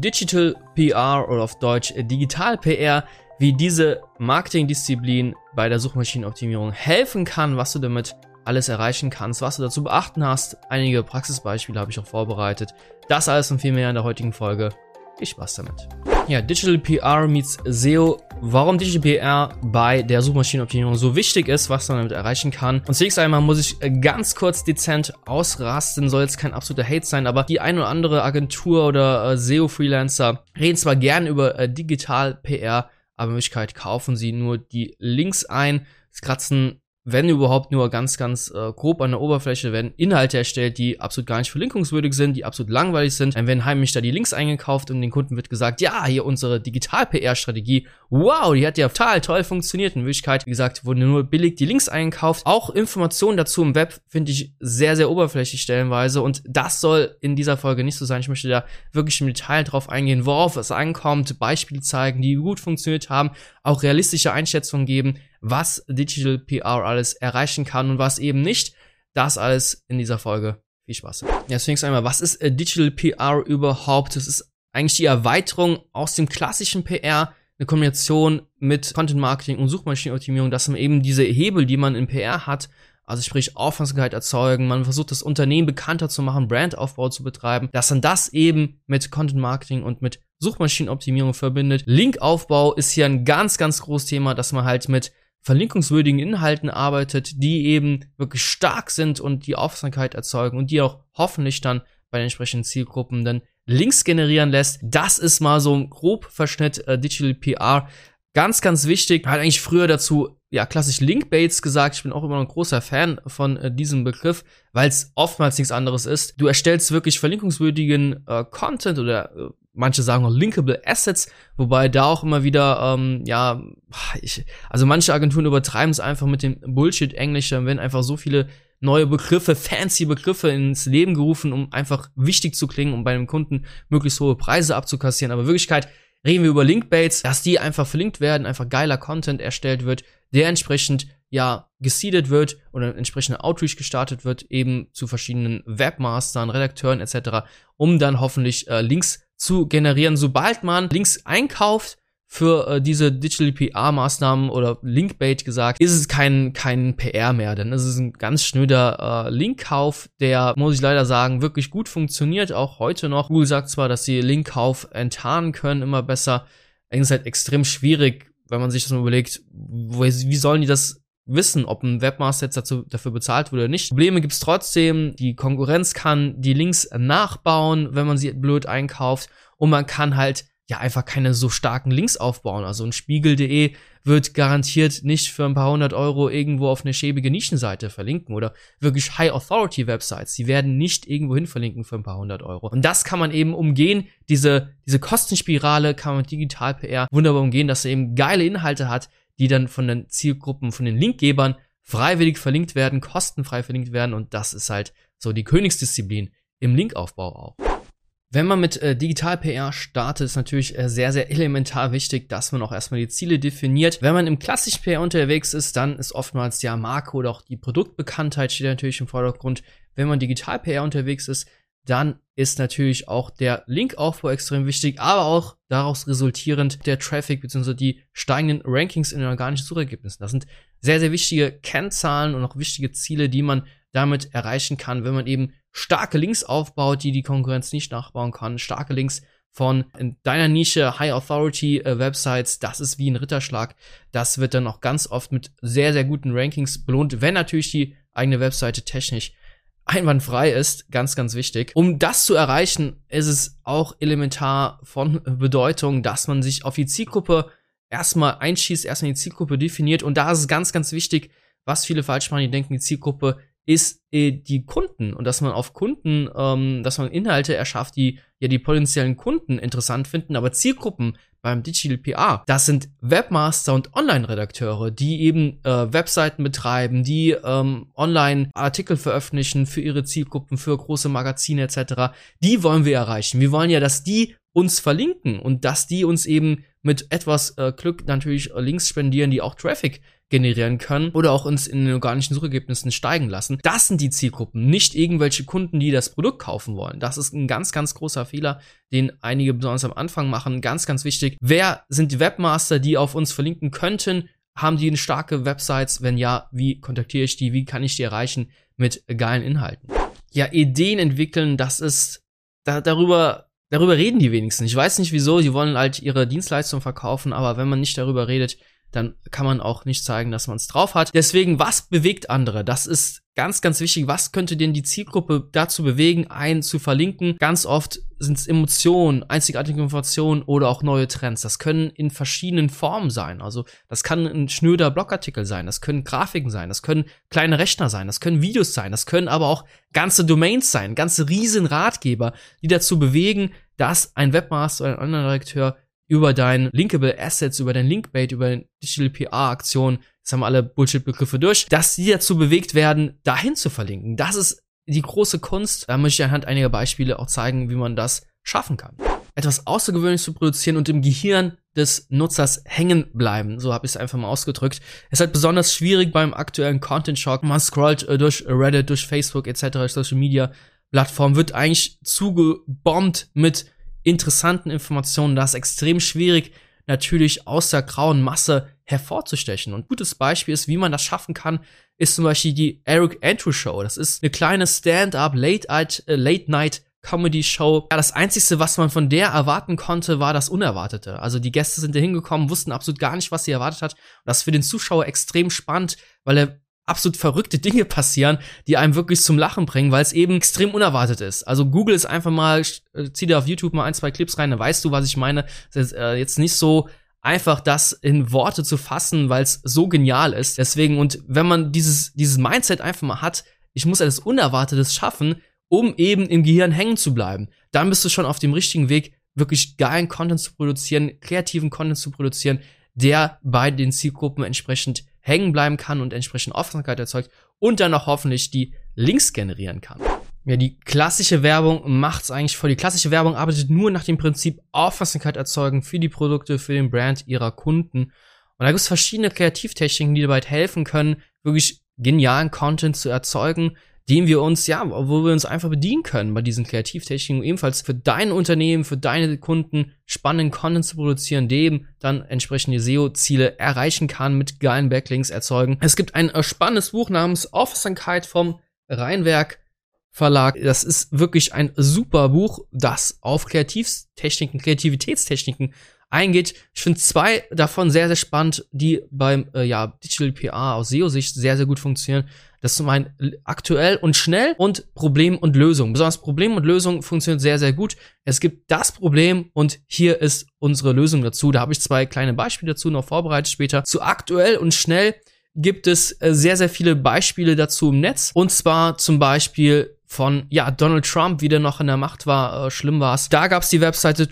Digital PR oder auf Deutsch Digital PR, wie diese Marketingdisziplin bei der Suchmaschinenoptimierung helfen kann, was du damit alles erreichen kannst, was du dazu beachten hast. Einige Praxisbeispiele habe ich auch vorbereitet. Das alles und viel mehr in der heutigen Folge. Viel Spaß damit. Ja, Digital PR meets SEO. Warum Digital PR bei der Suchmaschinenoptimierung so wichtig ist, was man damit erreichen kann. Und zunächst einmal muss ich ganz kurz dezent ausrasten, soll jetzt kein absoluter Hate sein, aber die ein oder andere Agentur oder äh, SEO-Freelancer reden zwar gern über äh, Digital PR, aber in Wirklichkeit kaufen sie nur die Links ein, kratzen wenn überhaupt nur ganz, ganz äh, grob an der Oberfläche, werden Inhalte erstellt, die absolut gar nicht verlinkungswürdig sind, die absolut langweilig sind. Dann werden heimlich da die Links eingekauft und den Kunden wird gesagt, ja, hier unsere Digital-PR-Strategie, wow, die hat ja total toll funktioniert. In Wirklichkeit, wie gesagt, wurden nur billig die Links eingekauft. Auch Informationen dazu im Web finde ich sehr, sehr oberflächlich stellenweise und das soll in dieser Folge nicht so sein. Ich möchte da wirklich im Detail drauf eingehen, worauf es ankommt, Beispiele zeigen, die gut funktioniert haben, auch realistische Einschätzungen geben, was Digital PR alles erreichen kann und was eben nicht. Das alles in dieser Folge. Viel Spaß. Ja, zunächst einmal, was ist äh, Digital PR überhaupt? Das ist eigentlich die Erweiterung aus dem klassischen PR, eine Kombination mit Content Marketing und Suchmaschinenoptimierung, dass man eben diese Hebel, die man in PR hat, also sprich Aufmerksamkeit erzeugen, man versucht das Unternehmen bekannter zu machen, Brandaufbau zu betreiben, dass man das eben mit Content Marketing und mit Suchmaschinenoptimierung verbindet. Linkaufbau ist hier ein ganz, ganz großes Thema, dass man halt mit verlinkungswürdigen Inhalten arbeitet, die eben wirklich stark sind und die Aufmerksamkeit erzeugen und die auch hoffentlich dann bei den entsprechenden Zielgruppen dann Links generieren lässt. Das ist mal so ein grob Verschnitt äh, Digital PR. Ganz, ganz wichtig. Hat eigentlich früher dazu ja klassisch Linkbaits gesagt. Ich bin auch immer noch ein großer Fan von äh, diesem Begriff, weil es oftmals nichts anderes ist. Du erstellst wirklich verlinkungswürdigen äh, Content oder äh, manche sagen auch linkable Assets, wobei da auch immer wieder, ähm, ja, ich, also manche Agenturen übertreiben es einfach mit dem Bullshit-Englisch, dann werden einfach so viele neue Begriffe, fancy Begriffe ins Leben gerufen, um einfach wichtig zu klingen, um bei einem Kunden möglichst hohe Preise abzukassieren. Aber in Wirklichkeit reden wir über Linkbaits, dass die einfach verlinkt werden, einfach geiler Content erstellt wird, der entsprechend ja geseedet wird oder entsprechender Outreach gestartet wird, eben zu verschiedenen Webmastern, Redakteuren etc., um dann hoffentlich äh, Links zu generieren. Sobald man Links einkauft für äh, diese Digital PR-Maßnahmen oder Linkbait gesagt, ist es kein, kein PR mehr, denn es ist ein ganz schnöder äh, Linkkauf, der, muss ich leider sagen, wirklich gut funktioniert, auch heute noch. Google sagt zwar, dass sie Linkkauf enttarnen können, immer besser. Es ist halt extrem schwierig, wenn man sich das mal überlegt, wie sollen die das wissen, ob ein Webmaster jetzt dazu, dafür bezahlt wurde oder nicht. Probleme gibt's trotzdem. Die Konkurrenz kann die Links nachbauen, wenn man sie blöd einkauft. Und man kann halt ja einfach keine so starken Links aufbauen. Also ein Spiegel.de wird garantiert nicht für ein paar hundert Euro irgendwo auf eine schäbige Nischenseite verlinken oder wirklich High Authority Websites. Die werden nicht irgendwo hin verlinken für ein paar hundert Euro. Und das kann man eben umgehen. Diese, diese Kostenspirale kann man digital PR wunderbar umgehen, dass er eben geile Inhalte hat, die dann von den Zielgruppen, von den Linkgebern freiwillig verlinkt werden, kostenfrei verlinkt werden und das ist halt so die Königsdisziplin im Linkaufbau auch. Wenn man mit äh, Digital PR startet, ist natürlich äh, sehr, sehr elementar wichtig, dass man auch erstmal die Ziele definiert. Wenn man im klassischen PR unterwegs ist, dann ist oftmals ja Marke oder auch die Produktbekanntheit steht natürlich im Vordergrund. Wenn man Digital PR unterwegs ist, dann ist natürlich auch der Linkaufbau extrem wichtig, aber auch daraus resultierend der Traffic bzw. die steigenden Rankings in den organischen Suchergebnissen. Das sind sehr, sehr wichtige Kennzahlen und auch wichtige Ziele, die man damit erreichen kann, wenn man eben starke Links aufbaut, die die Konkurrenz nicht nachbauen kann. Starke Links von in deiner Nische High Authority äh, Websites, das ist wie ein Ritterschlag. Das wird dann auch ganz oft mit sehr, sehr guten Rankings belohnt, wenn natürlich die eigene Webseite technisch einwandfrei ist, ganz, ganz wichtig. Um das zu erreichen, ist es auch elementar von Bedeutung, dass man sich auf die Zielgruppe erstmal einschießt, erstmal die Zielgruppe definiert. Und da ist es ganz, ganz wichtig, was viele falsch machen, die denken, die Zielgruppe ist äh, die Kunden und dass man auf Kunden, ähm, dass man Inhalte erschafft, die ja die potenziellen Kunden interessant finden, aber Zielgruppen beim Digital PR, das sind Webmaster und Online-Redakteure, die eben äh, Webseiten betreiben, die ähm, online Artikel veröffentlichen für ihre Zielgruppen, für große Magazine etc. Die wollen wir erreichen. Wir wollen ja, dass die uns verlinken und dass die uns eben mit etwas äh, Glück natürlich äh, Links spendieren, die auch Traffic generieren können oder auch uns in den organischen Suchergebnissen steigen lassen. Das sind die Zielgruppen, nicht irgendwelche Kunden, die das Produkt kaufen wollen. Das ist ein ganz, ganz großer Fehler, den einige besonders am Anfang machen. Ganz, ganz wichtig. Wer sind die Webmaster, die auf uns verlinken könnten? Haben die eine starke Websites? Wenn ja, wie kontaktiere ich die? Wie kann ich die erreichen mit geilen Inhalten? Ja, Ideen entwickeln, das ist da, darüber darüber reden die wenigsten. Ich weiß nicht wieso, sie wollen halt ihre Dienstleistung verkaufen, aber wenn man nicht darüber redet, dann kann man auch nicht zeigen, dass man es drauf hat. Deswegen, was bewegt andere? Das ist ganz, ganz wichtig. Was könnte denn die Zielgruppe dazu bewegen, einen zu verlinken? Ganz oft sind es Emotionen, einzigartige Informationen oder auch neue Trends. Das können in verschiedenen Formen sein. Also das kann ein schnöder Blogartikel sein, das können Grafiken sein, das können kleine Rechner sein, das können Videos sein, das können aber auch ganze Domains sein, ganze riesen Ratgeber, die dazu bewegen, dass ein Webmaster oder ein Online-Redakteur über dein Linkable Assets, über dein Linkbait, über Digital PR-Aktionen, jetzt haben wir alle Bullshit-Begriffe durch, dass die dazu bewegt werden, dahin zu verlinken. Das ist die große Kunst. Da möchte ich anhand einiger Beispiele auch zeigen, wie man das schaffen kann. Etwas Außergewöhnliches zu produzieren und im Gehirn des Nutzers hängen bleiben. So habe ich es einfach mal ausgedrückt. Es ist halt besonders schwierig beim aktuellen Content Shock. Man scrollt äh, durch Reddit, durch Facebook etc., Social Media Plattformen, wird eigentlich zugebombt mit interessanten Informationen. Da ist extrem schwierig, natürlich aus der grauen Masse hervorzustechen. Und ein gutes Beispiel ist, wie man das schaffen kann, ist zum Beispiel die Eric Andrew Show. Das ist eine kleine Stand-up Late-Night äh, Late Night Comedy Show. Ja, das einzige, was man von der erwarten konnte, war das Unerwartete. Also die Gäste sind da hingekommen, wussten absolut gar nicht, was sie erwartet hat. Und das ist für den Zuschauer extrem spannend, weil er absolut verrückte Dinge passieren, die einem wirklich zum Lachen bringen, weil es eben extrem unerwartet ist. Also Google ist einfach mal, äh, zieh dir auf YouTube mal ein, zwei Clips rein, dann weißt du, was ich meine. Ist äh, jetzt nicht so einfach das in Worte zu fassen, weil es so genial ist. Deswegen, und wenn man dieses, dieses Mindset einfach mal hat, ich muss etwas Unerwartetes schaffen, um eben im Gehirn hängen zu bleiben, dann bist du schon auf dem richtigen Weg, wirklich geilen Content zu produzieren, kreativen Content zu produzieren, der bei den Zielgruppen entsprechend hängen bleiben kann und entsprechend Aufmerksamkeit erzeugt und dann auch hoffentlich die Links generieren kann. Ja, die klassische Werbung macht's eigentlich voll. Die klassische Werbung arbeitet nur nach dem Prinzip Aufmerksamkeit erzeugen für die Produkte, für den Brand ihrer Kunden. Und da gibt es verschiedene Kreativtechniken, die dabei helfen können, wirklich genialen Content zu erzeugen, dem wir uns, ja, wo wir uns einfach bedienen können bei diesen Kreativtechniken, ebenfalls für dein Unternehmen, für deine Kunden spannenden Content zu produzieren, dem dann entsprechend die SEO-Ziele erreichen kann, mit geilen Backlinks erzeugen. Es gibt ein äh, spannendes Buch namens Aufmerksamkeit vom Rheinwerk Verlag. Das ist wirklich ein super Buch, das auf Kreativtechniken, Kreativitätstechniken eingeht. Ich finde zwei davon sehr, sehr spannend, die beim äh, ja, Digital PR aus SEO-Sicht sehr, sehr gut funktionieren. Das ist zum einen aktuell und schnell und Problem und Lösung. Besonders Problem und Lösung funktioniert sehr, sehr gut. Es gibt das Problem und hier ist unsere Lösung dazu. Da habe ich zwei kleine Beispiele dazu noch vorbereitet später. Zu aktuell und schnell gibt es äh, sehr, sehr viele Beispiele dazu im Netz. Und zwar zum Beispiel von, ja, Donald Trump, wie der noch in der Macht war, äh, schlimm war's. Da gab's die Webseite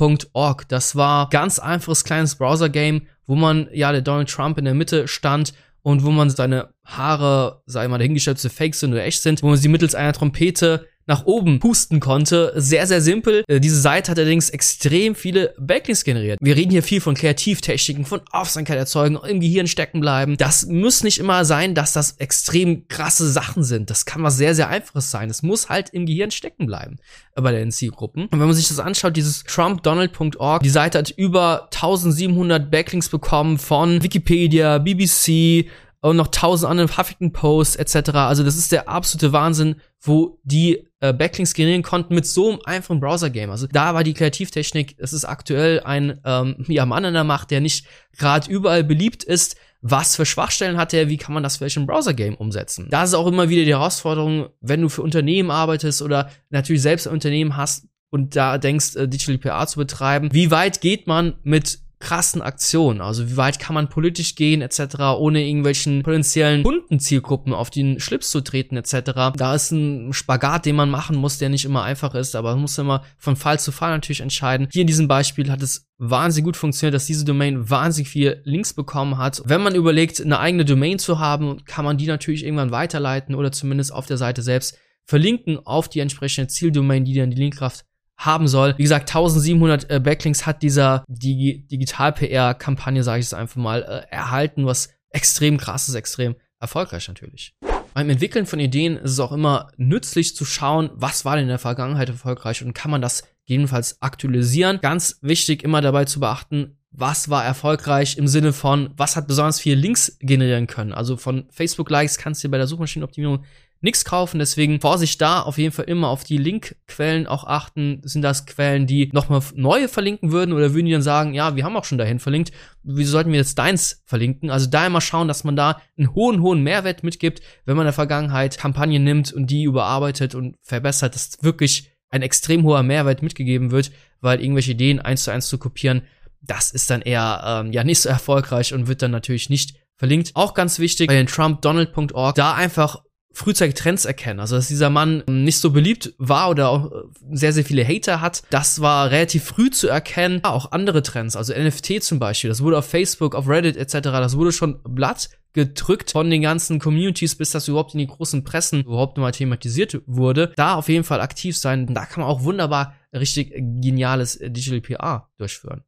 trumpdonald.org. Das war ganz einfaches kleines Browser-Game, wo man, ja, der Donald Trump in der Mitte stand und wo man seine Haare, sei mal dahingestellt, ob sie fake sind oder echt sind, wo man sie mittels einer Trompete nach oben pusten konnte. Sehr, sehr simpel. Äh, diese Seite hat allerdings extrem viele Backlinks generiert. Wir reden hier viel von Kreativtechniken, von Aufmerksamkeit erzeugen, im Gehirn stecken bleiben. Das muss nicht immer sein, dass das extrem krasse Sachen sind. Das kann was sehr, sehr einfaches sein. Es muss halt im Gehirn stecken bleiben bei den Zielgruppen. Und wenn man sich das anschaut, dieses trumpdonald.org, die Seite hat über 1700 Backlinks bekommen von Wikipedia, BBC, und noch tausend andere Huffington Posts etc. Also das ist der absolute Wahnsinn, wo die äh, Backlinks generieren konnten mit so einem einfachen Browser-Game. Also da war die Kreativtechnik, es ist aktuell ein ähm, ja, Mann in der Macht, der nicht gerade überall beliebt ist. Was für Schwachstellen hat er? Wie kann man das für ein Browser-Game umsetzen? Da ist auch immer wieder die Herausforderung, wenn du für Unternehmen arbeitest oder natürlich selbst ein Unternehmen hast und da denkst, äh, Digital PR zu betreiben. Wie weit geht man mit krassen Aktionen. Also wie weit kann man politisch gehen etc., ohne irgendwelchen potenziellen Kundenzielgruppen auf den Schlips zu treten etc. Da ist ein Spagat, den man machen muss, der nicht immer einfach ist, aber man muss immer von Fall zu Fall natürlich entscheiden. Hier in diesem Beispiel hat es wahnsinnig gut funktioniert, dass diese Domain wahnsinnig viel Links bekommen hat. Wenn man überlegt, eine eigene Domain zu haben, kann man die natürlich irgendwann weiterleiten oder zumindest auf der Seite selbst verlinken auf die entsprechende Zieldomain, die dann die Linkkraft haben soll. Wie gesagt, 1700 äh, Backlinks hat dieser Digi Digital-PR-Kampagne, sage ich es einfach mal, äh, erhalten, was extrem krass ist, extrem erfolgreich natürlich. Beim Entwickeln von Ideen ist es auch immer nützlich zu schauen, was war denn in der Vergangenheit erfolgreich und kann man das jedenfalls aktualisieren. Ganz wichtig immer dabei zu beachten, was war erfolgreich im Sinne von, was hat besonders viele Links generieren können. Also von Facebook-Likes kannst du bei der Suchmaschinenoptimierung nichts kaufen. Deswegen Vorsicht da, auf jeden Fall immer auf die Linkquellen auch achten. Sind das Quellen, die nochmal neue verlinken würden oder würden die dann sagen, ja, wir haben auch schon dahin verlinkt, wieso sollten wir jetzt deins verlinken? Also da immer schauen, dass man da einen hohen, hohen Mehrwert mitgibt, wenn man in der Vergangenheit Kampagnen nimmt und die überarbeitet und verbessert, dass wirklich ein extrem hoher Mehrwert mitgegeben wird, weil irgendwelche Ideen eins zu eins zu kopieren, das ist dann eher ähm, ja nicht so erfolgreich und wird dann natürlich nicht verlinkt. Auch ganz wichtig bei den TrumpDonald.org, da einfach frühzeitig Trends erkennen. Also, dass dieser Mann nicht so beliebt war oder auch äh, sehr, sehr viele Hater hat, das war relativ früh zu erkennen. Ja, auch andere Trends, also NFT zum Beispiel, das wurde auf Facebook, auf Reddit etc., das wurde schon blatt gedrückt von den ganzen Communities, bis das überhaupt in die großen Pressen überhaupt mal thematisiert wurde. Da auf jeden Fall aktiv sein. Da kann man auch wunderbar richtig geniales Digital PR durchführen.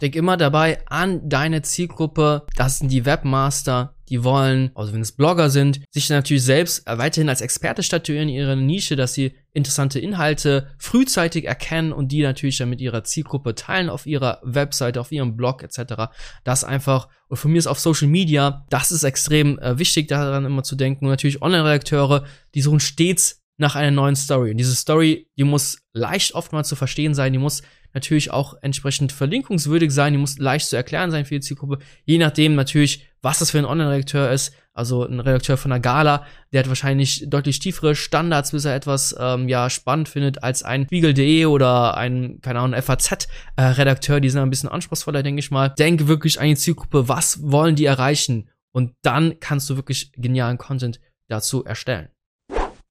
Denk immer dabei an deine Zielgruppe. Das sind die Webmaster, die wollen, also wenn es Blogger sind, sich natürlich selbst weiterhin als Experte statuieren in ihrer Nische, dass sie interessante Inhalte frühzeitig erkennen und die natürlich dann mit ihrer Zielgruppe teilen auf ihrer Webseite, auf ihrem Blog etc. Das einfach, und von mir ist auf Social Media, das ist extrem äh, wichtig, daran immer zu denken. Und natürlich Online-Redakteure, die suchen stets nach einer neuen Story. Und diese Story, die muss leicht oftmals zu verstehen sein, die muss natürlich auch entsprechend verlinkungswürdig sein, die muss leicht zu erklären sein für die Zielgruppe, je nachdem natürlich, was das für ein Online-Redakteur ist. Also ein Redakteur von einer Gala, der hat wahrscheinlich deutlich tiefere Standards, bis er etwas ähm, ja spannend findet als ein Spiegel.de oder ein, keine Ahnung, FAZ-Redakteur, die sind ein bisschen anspruchsvoller, denke ich mal. Denke wirklich an die Zielgruppe, was wollen die erreichen? Und dann kannst du wirklich genialen Content dazu erstellen.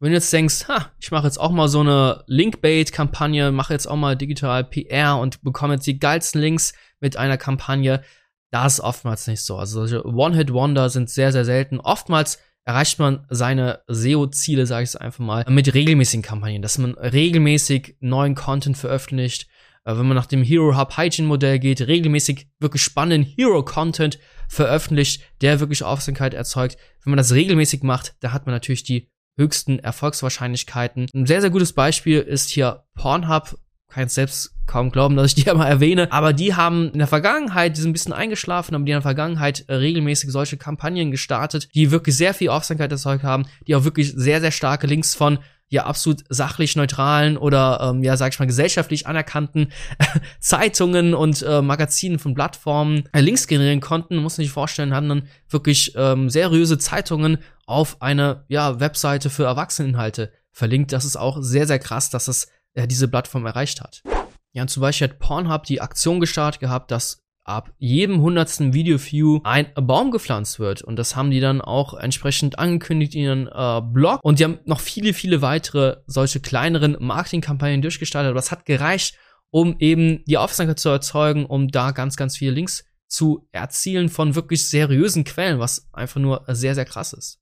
Wenn du jetzt denkst, ha, ich mache jetzt auch mal so eine Linkbait-Kampagne, mache jetzt auch mal digital PR und bekomme jetzt die geilsten Links mit einer Kampagne, das ist oftmals nicht so. Also solche One-Hit-Wonder sind sehr, sehr selten. Oftmals erreicht man seine SEO-Ziele, sage ich es einfach mal, mit regelmäßigen Kampagnen, dass man regelmäßig neuen Content veröffentlicht. Äh, wenn man nach dem Hero Hub Hygiene Modell geht, regelmäßig wirklich spannenden Hero Content veröffentlicht, der wirklich Aufmerksamkeit erzeugt. Wenn man das regelmäßig macht, da hat man natürlich die höchsten Erfolgswahrscheinlichkeiten. Ein sehr, sehr gutes Beispiel ist hier Pornhub. Kann ich selbst kaum glauben, dass ich die einmal erwähne. Aber die haben in der Vergangenheit, die sind ein bisschen eingeschlafen, aber die in der Vergangenheit äh, regelmäßig solche Kampagnen gestartet, die wirklich sehr viel Aufmerksamkeit erzeugt haben, die auch wirklich sehr, sehr starke Links von ja absolut sachlich neutralen oder ähm, ja sag ich mal gesellschaftlich anerkannten Zeitungen und äh, Magazinen von Plattformen äh, Links generieren konnten. Muss man sich vorstellen, hatten dann wirklich ähm, seriöse Zeitungen auf eine ja Webseite für Erwachseneninhalte verlinkt. Das ist auch sehr sehr krass, dass es äh, diese Plattform erreicht hat. Ja, und zum Beispiel hat Pornhub die Aktion gestartet gehabt, dass ab jedem hundertsten Video-View ein Baum gepflanzt wird. Und das haben die dann auch entsprechend angekündigt in ihren äh, Blog. Und die haben noch viele, viele weitere solche kleineren Marketingkampagnen durchgestartet. Aber das hat gereicht, um eben die Aufmerksamkeit zu erzeugen, um da ganz, ganz viele Links zu erzielen von wirklich seriösen Quellen, was einfach nur sehr, sehr krass ist.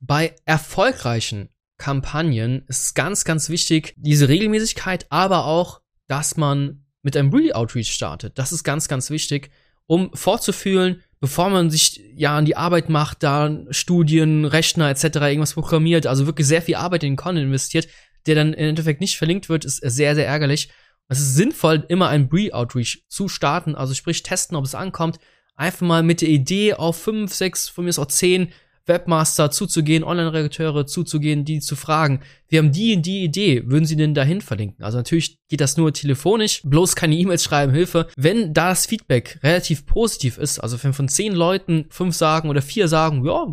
Bei erfolgreichen Kampagnen ist ganz, ganz wichtig, diese Regelmäßigkeit, aber auch, dass man mit einem Re-Outreach startet. Das ist ganz, ganz wichtig, um vorzufühlen, bevor man sich ja an die Arbeit macht, da Studien, Rechner etc. irgendwas programmiert, also wirklich sehr viel Arbeit in den Content investiert, der dann im Endeffekt nicht verlinkt wird, ist sehr, sehr ärgerlich. Es ist sinnvoll, immer ein Pre-Outreach zu starten, also sprich testen, ob es ankommt. Einfach mal mit der Idee auf 5, 6, von mir ist auch 10 Webmaster zuzugehen, Online-Redakteure zuzugehen, die zu fragen, wir haben die und die Idee, würden Sie denn dahin verlinken? Also natürlich geht das nur telefonisch, bloß keine E-Mails schreiben, Hilfe. Wenn das Feedback relativ positiv ist, also wenn von zehn Leuten fünf sagen oder vier sagen, ja,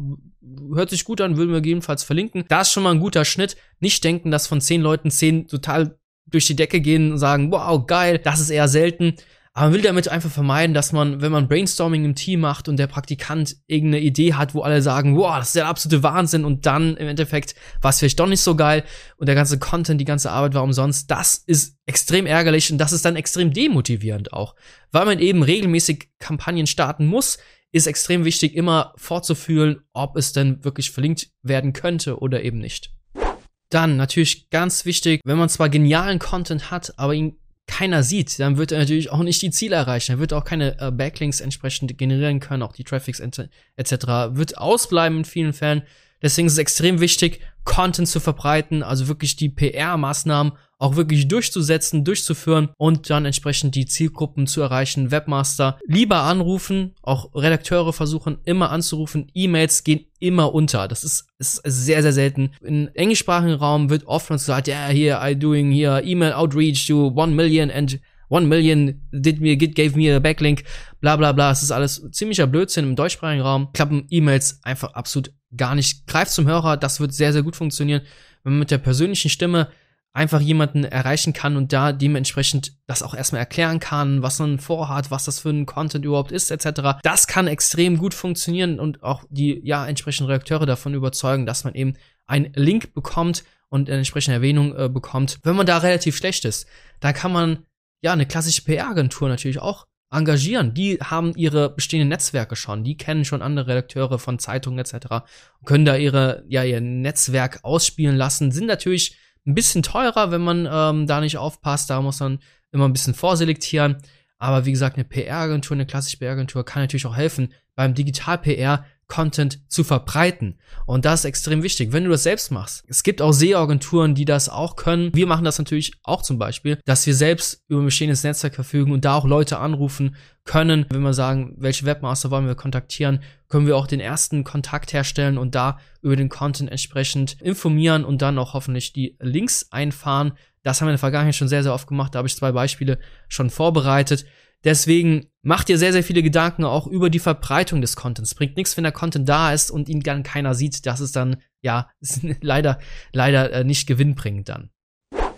hört sich gut an, würden wir gegebenenfalls verlinken, da ist schon mal ein guter Schnitt. Nicht denken, dass von zehn Leuten zehn total durch die Decke gehen und sagen, wow, geil, das ist eher selten. Aber man will damit einfach vermeiden, dass man, wenn man Brainstorming im Team macht und der Praktikant irgendeine Idee hat, wo alle sagen, wow, das ist der absolute Wahnsinn und dann im Endeffekt war es vielleicht doch nicht so geil und der ganze Content, die ganze Arbeit war umsonst, das ist extrem ärgerlich und das ist dann extrem demotivierend auch. Weil man eben regelmäßig Kampagnen starten muss, ist extrem wichtig, immer vorzufühlen, ob es denn wirklich verlinkt werden könnte oder eben nicht. Dann natürlich ganz wichtig, wenn man zwar genialen Content hat, aber ihn keiner sieht, dann wird er natürlich auch nicht die Ziele erreichen. Er wird auch keine äh, Backlinks entsprechend generieren können, auch die Traffics etc. wird ausbleiben in vielen Fällen. Deswegen ist es extrem wichtig, Content zu verbreiten, also wirklich die PR-Maßnahmen auch wirklich durchzusetzen, durchzuführen und dann entsprechend die Zielgruppen zu erreichen. Webmaster lieber anrufen, auch Redakteure versuchen immer anzurufen. E-Mails gehen immer unter. Das ist, ist sehr, sehr selten. Im englischsprachigen Raum wird oft gesagt, ja, yeah, here I doing here email outreach to one million and one million did me, gave me a backlink, bla bla bla. Es ist alles ziemlicher Blödsinn im deutschsprachigen Raum. Klappen E-Mails einfach absolut gar nicht. Greift zum Hörer, das wird sehr, sehr gut funktionieren. Wenn man mit der persönlichen Stimme einfach jemanden erreichen kann und da dementsprechend das auch erstmal erklären kann, was man vorhat, was das für ein Content überhaupt ist, etc. Das kann extrem gut funktionieren und auch die ja entsprechenden Redakteure davon überzeugen, dass man eben einen Link bekommt und eine entsprechende Erwähnung äh, bekommt. Wenn man da relativ schlecht ist, da kann man ja eine klassische PR-Agentur natürlich auch engagieren. Die haben ihre bestehenden Netzwerke schon, die kennen schon andere Redakteure von Zeitungen etc. können da ihre ja ihr Netzwerk ausspielen lassen, sind natürlich ein bisschen teurer, wenn man ähm, da nicht aufpasst. Da muss man immer ein bisschen vorselektieren. Aber wie gesagt, eine PR-Agentur, eine klassische PR-Agentur kann natürlich auch helfen, beim Digital-PR Content zu verbreiten. Und das ist extrem wichtig, wenn du das selbst machst. Es gibt auch SEO-Agenturen, die das auch können. Wir machen das natürlich auch zum Beispiel, dass wir selbst über ein bestehendes Netzwerk verfügen und da auch Leute anrufen können. Wenn wir sagen, welche Webmaster wollen wir kontaktieren, können wir auch den ersten Kontakt herstellen und da über den Content entsprechend informieren und dann auch hoffentlich die Links einfahren. Das haben wir in der Vergangenheit schon sehr, sehr oft gemacht. Da habe ich zwei Beispiele schon vorbereitet. Deswegen macht ihr sehr, sehr viele Gedanken auch über die Verbreitung des Contents. Bringt nichts, wenn der Content da ist und ihn dann keiner sieht. Das ist dann, ja, ist leider, leider äh, nicht gewinnbringend dann.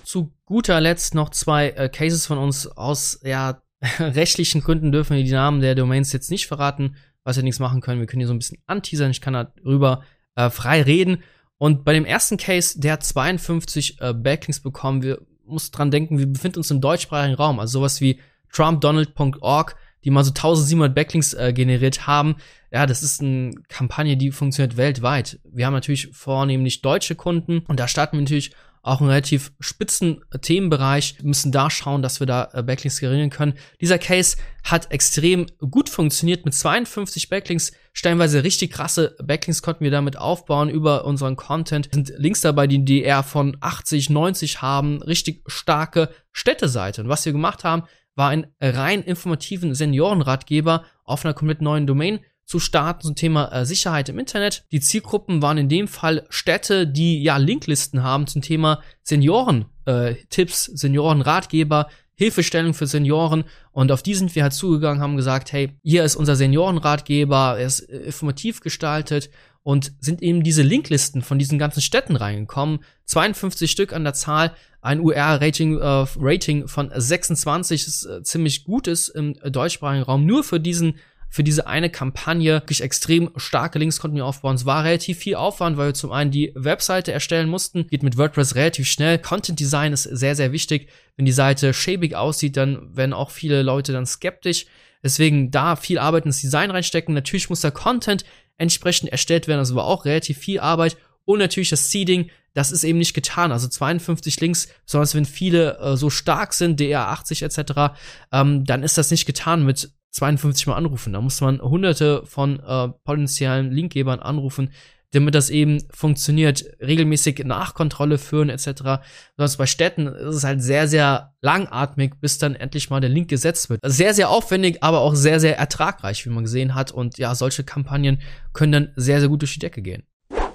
Zu guter Letzt noch zwei äh, Cases von uns aus, ja, rechtlichen Gründen dürfen wir die Namen der Domains jetzt nicht verraten, was wir nichts machen können. Wir können hier so ein bisschen anteasern. Ich kann darüber äh, frei reden. Und bei dem ersten Case, der hat 52 äh, Backlinks bekommen. Wir muss dran denken, wir befinden uns im deutschsprachigen Raum. Also sowas wie trumpdonald.org, die mal so 1700 Backlinks äh, generiert haben. Ja, das ist eine Kampagne, die funktioniert weltweit. Wir haben natürlich vornehmlich deutsche Kunden und da starten wir natürlich auch einen relativ spitzen Themenbereich, wir müssen da schauen, dass wir da äh, Backlinks generieren können. Dieser Case hat extrem gut funktioniert mit 52 Backlinks, stellenweise richtig krasse Backlinks konnten wir damit aufbauen über unseren Content. Sind Links dabei, die DR von 80, 90 haben, richtig starke Städteseite. Und was wir gemacht haben, war ein rein informativen Seniorenratgeber auf einer komplett neuen Domain zu starten zum Thema äh, Sicherheit im Internet. Die Zielgruppen waren in dem Fall Städte, die ja Linklisten haben zum Thema Senioren-Tipps, äh, Seniorenratgeber, Hilfestellung für Senioren und auf die sind wir halt zugegangen, haben gesagt, hey, hier ist unser Seniorenratgeber, er ist äh, informativ gestaltet und sind eben diese Linklisten von diesen ganzen Städten reingekommen. 52 Stück an der Zahl, ein UR-Rating äh, Rating von 26, ist äh, ziemlich gut ist im deutschsprachigen Raum, nur für diesen für diese eine Kampagne wirklich extrem starke Links konnten wir aufbauen. Es war relativ viel Aufwand, weil wir zum einen die Webseite erstellen mussten. Geht mit WordPress relativ schnell. Content Design ist sehr, sehr wichtig. Wenn die Seite schäbig aussieht, dann werden auch viele Leute dann skeptisch. Deswegen da viel Arbeit ins Design reinstecken. Natürlich muss der Content entsprechend erstellt werden. Das war auch relativ viel Arbeit. Und natürlich das Seeding, das ist eben nicht getan. Also 52 Links, besonders wenn viele äh, so stark sind, DR80 etc., ähm, dann ist das nicht getan mit 52 Mal anrufen. Da muss man hunderte von äh, potenziellen Linkgebern anrufen, damit das eben funktioniert, regelmäßig Nachkontrolle führen etc. Sonst bei Städten ist es halt sehr, sehr langatmig, bis dann endlich mal der Link gesetzt wird. Sehr, sehr aufwendig, aber auch sehr, sehr ertragreich, wie man gesehen hat. Und ja, solche Kampagnen können dann sehr, sehr gut durch die Decke gehen.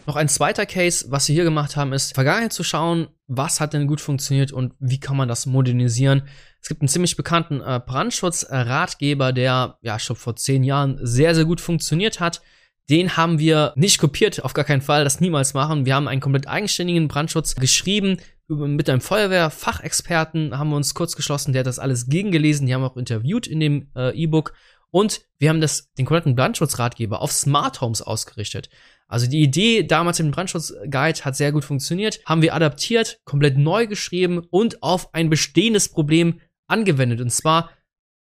Noch ein zweiter Case, was wir hier gemacht haben, ist Vergangenheit zu schauen, was hat denn gut funktioniert und wie kann man das modernisieren. Es gibt einen ziemlich bekannten äh, Brandschutzratgeber, der ja schon vor zehn Jahren sehr, sehr gut funktioniert hat. Den haben wir nicht kopiert, auf gar keinen Fall, das niemals machen. Wir haben einen komplett eigenständigen Brandschutz geschrieben. Mit einem Feuerwehrfachexperten haben wir uns kurz geschlossen, der hat das alles gegengelesen, die haben auch interviewt in dem äh, E-Book. Und wir haben das, den kompletten Brandschutzratgeber auf Smart Homes ausgerichtet. Also die Idee damals im Brandschutzguide hat sehr gut funktioniert, haben wir adaptiert, komplett neu geschrieben und auf ein bestehendes Problem angewendet. Und zwar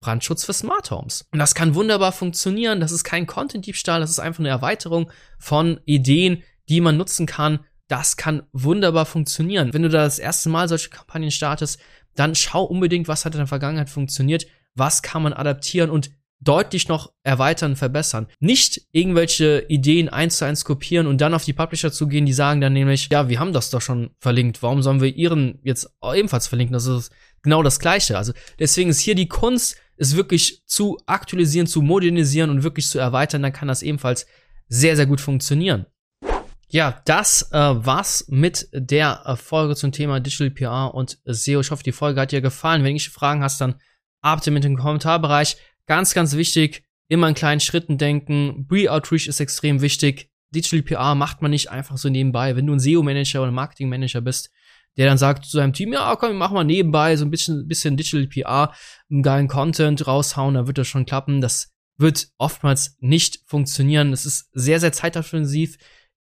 Brandschutz für Smart Homes. Und das kann wunderbar funktionieren. Das ist kein Content-Diebstahl, das ist einfach eine Erweiterung von Ideen, die man nutzen kann, das kann wunderbar funktionieren. Wenn du da das erste Mal solche Kampagnen startest, dann schau unbedingt, was hat in der Vergangenheit funktioniert, was kann man adaptieren und deutlich noch erweitern, verbessern. Nicht irgendwelche Ideen eins zu eins kopieren und dann auf die Publisher zu gehen, die sagen dann nämlich, ja, wir haben das doch schon verlinkt, warum sollen wir ihren jetzt ebenfalls verlinken? Das ist genau das Gleiche. Also deswegen ist hier die Kunst, es wirklich zu aktualisieren, zu modernisieren und wirklich zu erweitern, dann kann das ebenfalls sehr, sehr gut funktionieren. Ja, das äh, war's mit der äh, Folge zum Thema Digital PR und SEO. Ich hoffe, die Folge hat dir gefallen. Wenn du Fragen hast, dann ab mit dem Kommentarbereich. Ganz, ganz wichtig, immer in kleinen Schritten denken. Pre-Outreach ist extrem wichtig. Digital PR macht man nicht einfach so nebenbei. Wenn du ein SEO-Manager oder Marketing-Manager bist, der dann sagt zu seinem Team, ja, komm, mach mal nebenbei so ein bisschen, bisschen Digital PR, einen geilen Content raushauen, dann wird das schon klappen. Das wird oftmals nicht funktionieren. Es ist sehr, sehr zeitaufwendig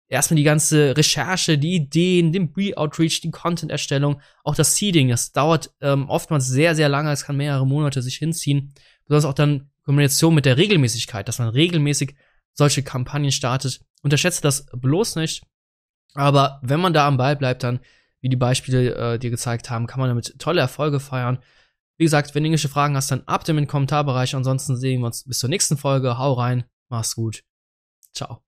erstmal die ganze Recherche, die Ideen, den Pre-Outreach, die Content-Erstellung, auch das Seeding, das dauert ähm, oftmals sehr, sehr lange, es kann mehrere Monate sich hinziehen. Besonders auch dann Kombination mit der Regelmäßigkeit, dass man regelmäßig solche Kampagnen startet. Unterschätze das bloß nicht. Aber wenn man da am Ball bleibt, dann, wie die Beispiele äh, dir gezeigt haben, kann man damit tolle Erfolge feiern. Wie gesagt, wenn du irgendwelche Fragen hast, dann ab dem Kommentarbereich. Ansonsten sehen wir uns bis zur nächsten Folge. Hau rein, mach's gut. Ciao.